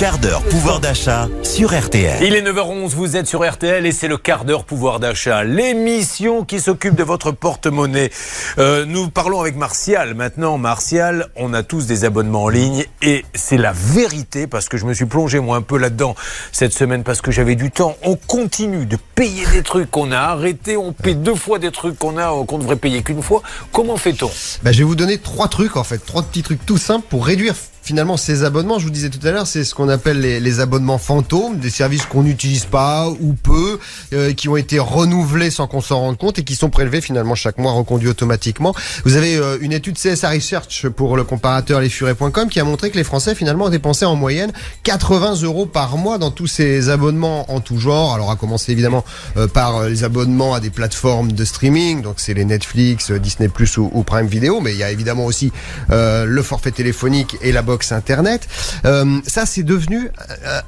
quart d'heure pouvoir d'achat sur RTL. Il est 9h11, vous êtes sur RTL et c'est le quart d'heure pouvoir d'achat, l'émission qui s'occupe de votre porte-monnaie. Euh, nous parlons avec Martial. Maintenant, Martial, on a tous des abonnements en ligne et c'est la vérité parce que je me suis plongé moi un peu là-dedans cette semaine parce que j'avais du temps. On continue de payer des trucs qu'on a arrêtés, on paie deux fois des trucs qu'on a qu'on devrait payer qu'une fois. Comment fait-on? Bah, je vais vous donner trois trucs en fait, trois petits trucs tout simples pour réduire finalement ces abonnements. Je vous disais tout à l'heure, c'est ce qu'on appelle les, les abonnements fantômes, des services qu'on n'utilise pas ou peu, euh, qui ont été renouvelés sans qu'on s'en rende compte et qui sont prélevés finalement chaque mois, reconduits automatiquement. Vous avez euh, une étude CSA Research pour le comparateur lesfurets.com qui a montré que les Français finalement dépensé en moyenne 80 euros par mois dans tous ces abonnements en tout genre. Alors à commencer évidemment euh, par euh, les abonnements à des plateformes de streaming, donc c'est les Netflix, euh, Disney Plus ou, ou Prime Video, mais il y a évidemment aussi euh, le forfait téléphonique et la box internet. Euh, ça c'est devenu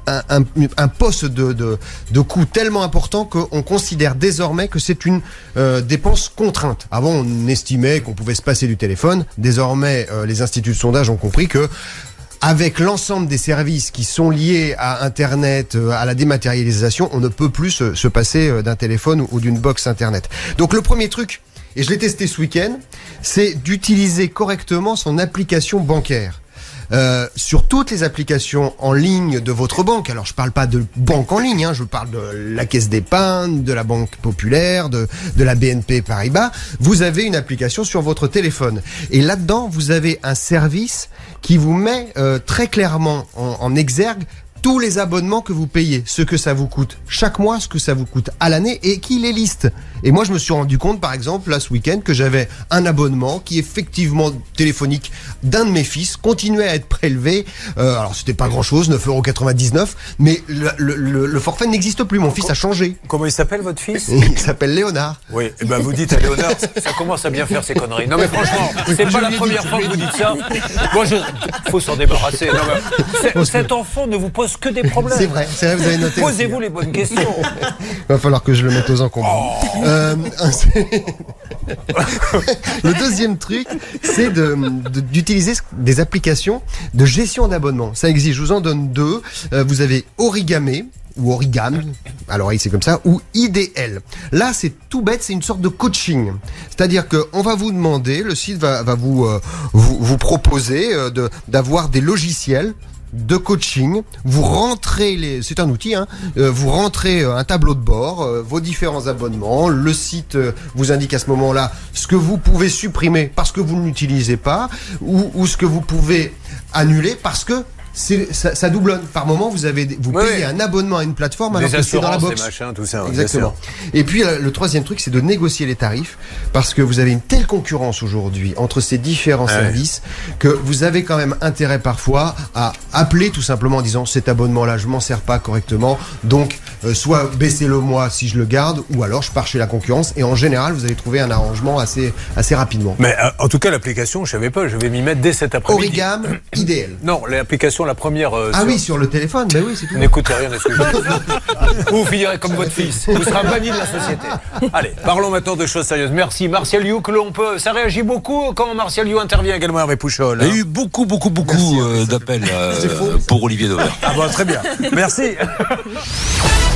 un, un, poste de, coût tellement important qu'on considère désormais que c'est une euh, dépense contrainte. Avant on estimait qu'on pouvait se passer du téléphone, désormais euh, les instituts de sondage ont compris que avec l'ensemble des services qui sont liés à Internet, euh, à la dématérialisation, on ne peut plus se, se passer euh, d'un téléphone ou d'une box Internet. Donc le premier truc, et je l'ai testé ce week-end, c'est d'utiliser correctement son application bancaire. Euh, sur toutes les applications en ligne de votre banque. Alors je parle pas de banque en ligne, hein, je parle de la caisse d'épargne, de la banque populaire, de, de la BNP Paribas. Vous avez une application sur votre téléphone. Et là-dedans, vous avez un service qui vous met euh, très clairement en, en exergue tous les abonnements que vous payez, ce que ça vous coûte chaque mois, ce que ça vous coûte à l'année et qui les liste. Et moi, je me suis rendu compte, par exemple, là ce week-end, que j'avais un abonnement qui effectivement téléphonique d'un de mes fils continuait à être prélevé. Euh, alors c'était pas grand-chose, 9,99€, mais le, le, le, le forfait n'existe plus. Mon fils a changé. Comment il s'appelle votre fils Il s'appelle Léonard. Oui, eh ben vous dites à Léonard, ça, commence à bien faire ces conneries. Non mais franchement, c'est pas la première fois que vous dites ça. Moi, je... faut s'en débarrasser. Non, mais c'est- cet enfant ne vous pose que des problèmes. C'est vrai, c'est vrai, vous avez noté. Posez-vous les bonnes questions. Va falloir que je le mette aux encombrants. Euh, le deuxième truc, c'est de- de- d'utiliser des applications de gestion d'abonnement. Ça existe. Je vous en donne deux. Euh, vous avez Origame ou Origam, à l'oreille c'est comme ça, ou IDL. Là c'est tout bête, c'est une sorte de coaching. C'est-à-dire que on va vous demander, le site va, va vous, euh, vous vous proposer euh, de d'avoir des logiciels de coaching. Vous rentrez les, c'est un outil, hein, euh, vous rentrez euh, un tableau de bord, euh, vos différents abonnements. Le site vous indique à ce moment-là ce que vous pouvez supprimer parce que vous ne l'utilisez pas, ou, ce que vous pouvez annuler parce que ça, ça doublonne. Par moment, vous avez, vous Oui, payez oui. un abonnement à une plateforme alors Des que c'est dans la box. machins, tout ça. Exactement. Et puis euh, le troisième truc, c'est de négocier les tarifs parce que vous avez une telle concurrence aujourd'hui entre ces différents Ah services que vous avez quand même intérêt parfois à appeler tout simplement en disant cet abonnement-là, je m'en sers pas correctement, donc euh, soit baissez-le moi si je le garde, ou alors je pars chez la concurrence. Et en général, vous allez trouver un arrangement assez assez rapidement. Mais euh, en tout cas, l'application, je savais pas, je vais m'y mettre dès cet après-midi. Origam, idéal. Non, l'application, la première. euh, Ah sur- oui, sur le téléphone, ben oui, c'est tout. N'écoutez rien de ce que je. Vous finirez comme votre fils. Vous serez banni de la société. Allez, parlons maintenant de choses sérieuses. Merci Martial You, que l'on peut. Ça réagit beaucoup quand Martial You intervient également Hervé Pouchol. Il y hein. a eu beaucoup, beaucoup, beaucoup euh, d'appels euh, pour Olivier Dauvert. Ah bon, très bien. Merci.